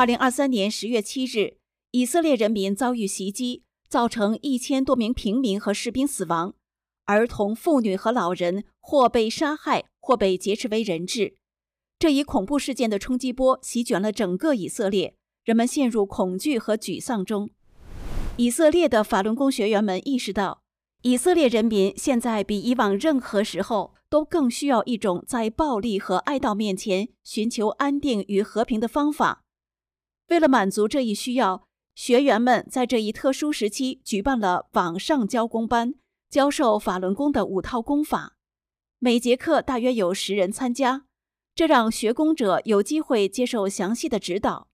二零二三年十月七日，以色列人民遭遇袭击，造成一千多名平民和士兵死亡，儿童、妇女和老人或被杀害，或被劫持为人质。这一恐怖事件的冲击波席卷了整个以色列，人们陷入恐惧和沮丧中。以色列的法轮功学员们意识到，以色列人民现在比以往任何时候都更需要一种在暴力和哀悼面前寻求安定与和平的方法。为了满足这一需要，学员们在这一特殊时期举办了网上教功班，教授法轮功的五套功法。每节课大约有十人参加。这让学功者有机会接受详细的指导。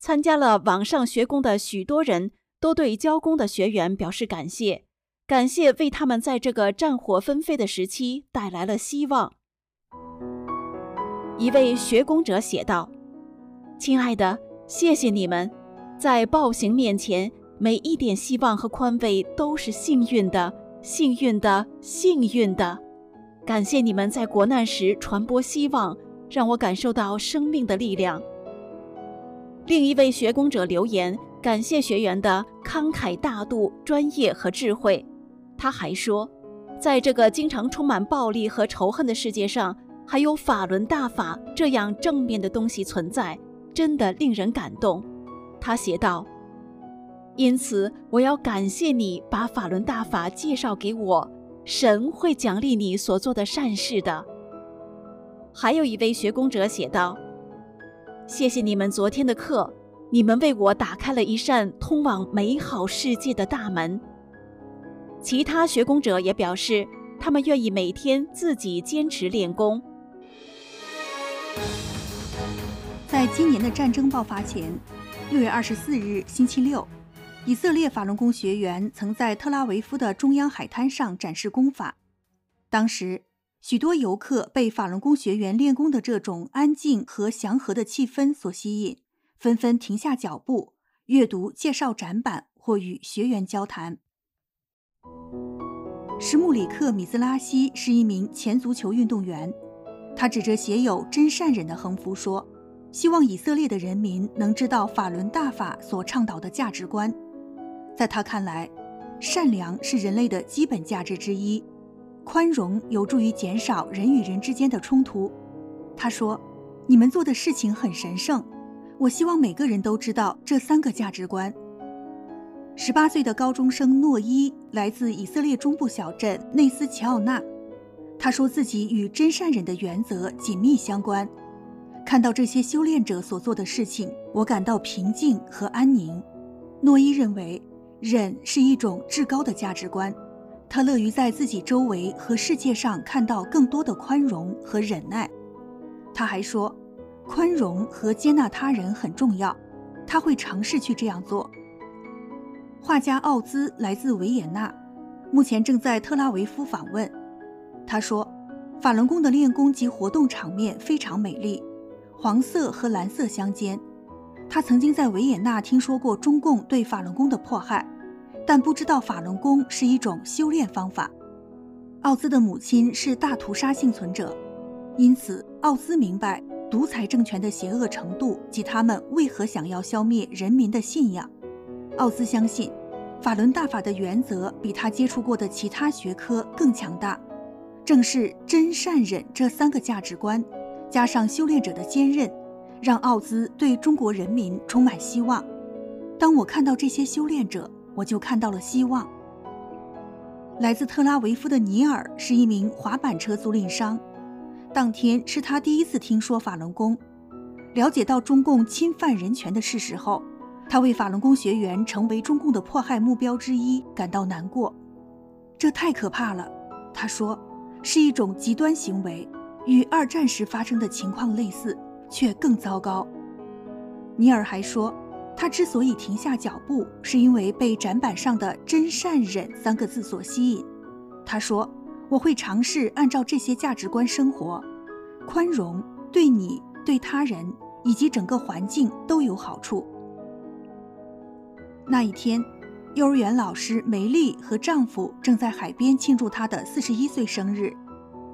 参加了网上学功的许多人都对教功的学员表示感谢，感谢为他们在这个战火纷飞的时期带来了希望。一位学功者写道：“亲爱的，谢谢你们，在暴行面前，每一点希望和宽慰都是幸运的，幸运的，幸运的。”感谢你们在国难时传播希望，让我感受到生命的力量。另一位学工者留言感谢学员的慷慨大度、专业和智慧。他还说，在这个经常充满暴力和仇恨的世界上，还有法轮大法这样正面的东西存在，真的令人感动。他写道：“因此，我要感谢你把法轮大法介绍给我。”神会奖励你所做的善事的。还有一位学工者写道：“谢谢你们昨天的课，你们为我打开了一扇通往美好世界的大门。”其他学工者也表示，他们愿意每天自己坚持练功。在今年的战争爆发前，六月二十四日星期六。以色列法轮功学员曾在特拉维夫的中央海滩上展示功法，当时许多游客被法轮功学员练功的这种安静和祥和的气氛所吸引，纷纷停下脚步，阅读介绍展板或与学员交谈。什穆里克·米兹拉西是一名前足球运动员，他指着写有“真善忍”的横幅说：“希望以色列的人民能知道法轮大法所倡导的价值观。”在他看来，善良是人类的基本价值之一，宽容有助于减少人与人之间的冲突。他说：“你们做的事情很神圣，我希望每个人都知道这三个价值观。”十八岁的高中生诺伊来自以色列中部小镇内斯齐奥纳，他说自己与真善忍的原则紧密相关。看到这些修炼者所做的事情，我感到平静和安宁。诺伊认为。忍是一种至高的价值观，他乐于在自己周围和世界上看到更多的宽容和忍耐。他还说，宽容和接纳他人很重要，他会尝试去这样做。画家奥兹来自维也纳，目前正在特拉维夫访问。他说，法轮功的练功及活动场面非常美丽，黄色和蓝色相间。他曾经在维也纳听说过中共对法轮功的迫害，但不知道法轮功是一种修炼方法。奥兹的母亲是大屠杀幸存者，因此奥兹明白独裁政权的邪恶程度及他们为何想要消灭人民的信仰。奥兹相信，法轮大法的原则比他接触过的其他学科更强大。正是真善忍这三个价值观，加上修炼者的坚韧。让奥兹对中国人民充满希望。当我看到这些修炼者，我就看到了希望。来自特拉维夫的尼尔是一名滑板车租赁商，当天是他第一次听说法轮功。了解到中共侵犯人权的事实后，他为法轮功学员成为中共的迫害目标之一感到难过。这太可怕了，他说，是一种极端行为，与二战时发生的情况类似。却更糟糕。尼尔还说，他之所以停下脚步，是因为被展板上的“真善忍”三个字所吸引。他说：“我会尝试按照这些价值观生活，宽容对你、对他人以及整个环境都有好处。”那一天，幼儿园老师梅丽和丈夫正在海边庆祝她的四十一岁生日，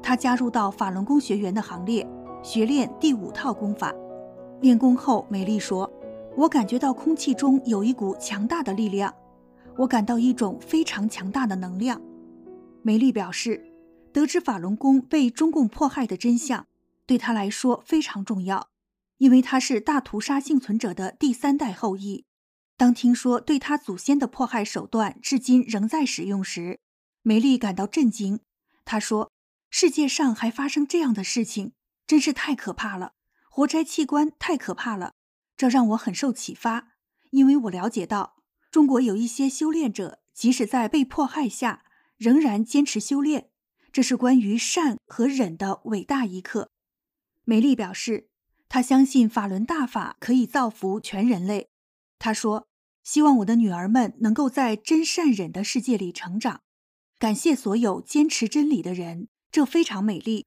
他加入到法轮功学员的行列。学练第五套功法，练功后，美丽说：“我感觉到空气中有一股强大的力量，我感到一种非常强大的能量。”美丽表示，得知法轮功被中共迫害的真相，对她来说非常重要，因为她是大屠杀幸存者的第三代后裔。当听说对他祖先的迫害手段至今仍在使用时，梅丽感到震惊。她说：“世界上还发生这样的事情，真是太可怕了！活摘器官太可怕了，这让我很受启发。因为我了解到，中国有一些修炼者，即使在被迫害下，仍然坚持修炼。这是关于善和忍的伟大一课。”梅丽表示，她相信法轮大法可以造福全人类。她说：“希望我的女儿们能够在真善忍的世界里成长。感谢所有坚持真理的人，这非常美丽。”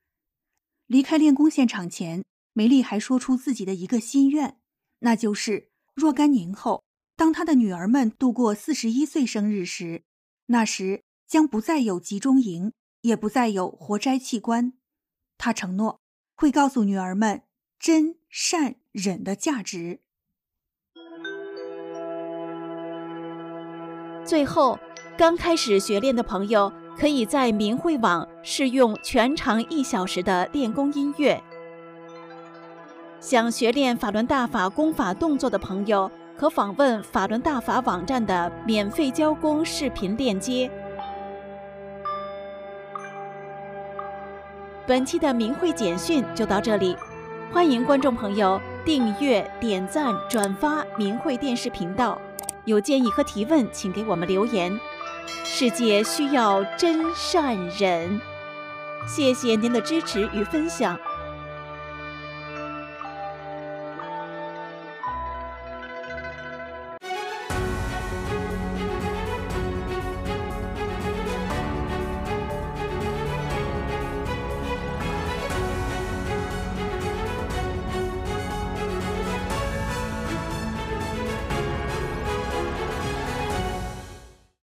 离开练功现场前，梅丽还说出自己的一个心愿，那就是若干年后，当她的女儿们度过四十一岁生日时，那时将不再有集中营，也不再有活摘器官。她承诺会告诉女儿们真善忍的价值。最后，刚开始学练的朋友可以在明慧网试用全长一小时的练功音乐。想学练法轮大法功法动作的朋友，可访问法轮大法网站的免费教功视频链接。本期的明慧简讯就到这里，欢迎观众朋友订阅、点赞、转发明慧电视频道。有建议和提问，请给我们留言。世界需要真善人，谢谢您的支持与分享。